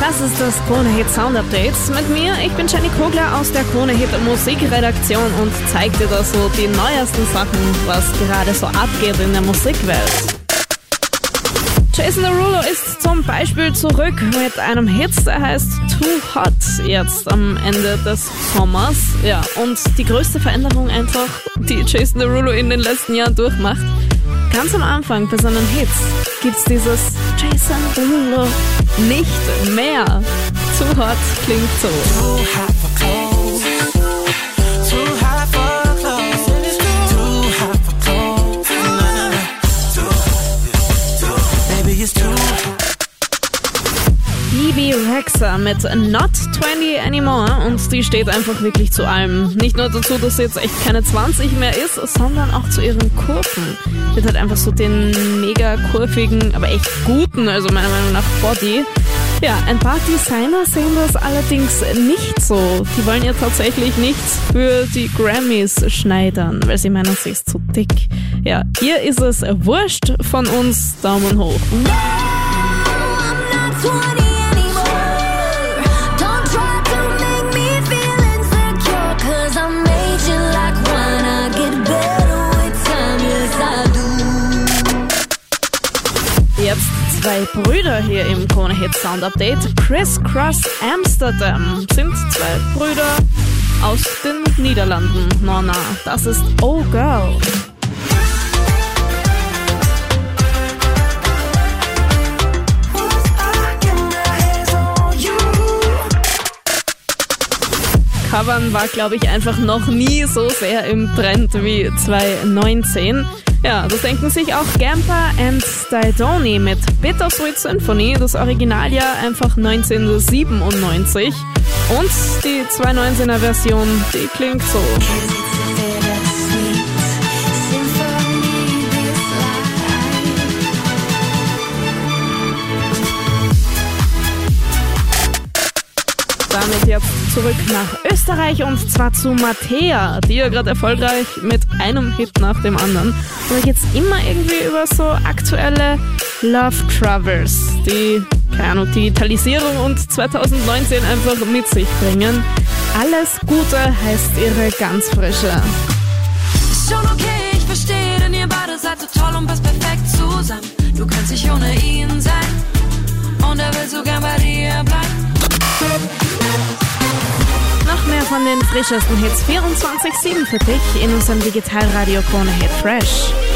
Das ist das Krone Hit Sound Update mit mir. Ich bin Jenny Kogler aus der Krone Hit Musikredaktion und zeig dir da so die neuesten Sachen, was gerade so abgeht in der Musikwelt. Jason Derulo ist zum Beispiel zurück mit einem Hit, der heißt Too Hot jetzt am Ende des Sommers. Ja, und die größte Veränderung einfach, die Jason Derulo in den letzten Jahren durchmacht. Ganz am Anfang bei seinen Hits gibt's dieses Jason Derulo nicht mehr. Too Hot klingt so. Bibi Rexa mit Not 20 Anymore und die steht einfach wirklich zu allem. Nicht nur dazu, dass sie jetzt echt keine 20 mehr ist, sondern auch zu ihren Kurven. Die hat halt einfach so den mega kurvigen, aber echt guten, also meiner Meinung nach Body. Ja, ein paar Designer sehen das allerdings nicht so. Die wollen ja tatsächlich nichts für die Grammys schneidern, weil sie meinen, sie ist zu dick. Ja, hier ist es wurscht von uns. Daumen hoch. Jetzt zwei Brüder hier im Krone Hit Sound Update. Chris Cross Amsterdam sind zwei Brüder aus den Niederlanden. Nonna, das ist Oh Girl. Covern war, glaube ich, einfach noch nie so sehr im Trend wie 2019. Ja, das denken sich auch Gamper and Stidoni mit Bittersweet Symphony, das Originaljahr einfach 1997. Und die 2019er Version, die klingt so. Damit jetzt zurück nach Österreich und zwar zu Mattea, die ja gerade erfolgreich mit einem Hit nach dem anderen. Und da geht's immer irgendwie über so aktuelle Love Travels, die, keine Ahnung, Digitalisierung und 2019 einfach mit sich bringen. Alles Gute heißt ihre ganz frische. Schon okay, ich verstehe, denn ihr beide seid so toll und passt perfekt zusammen. Du kannst nicht ohne ihn von den frischesten Hits 24-7 für dich in unserem Digitalradio Krone Hit Fresh.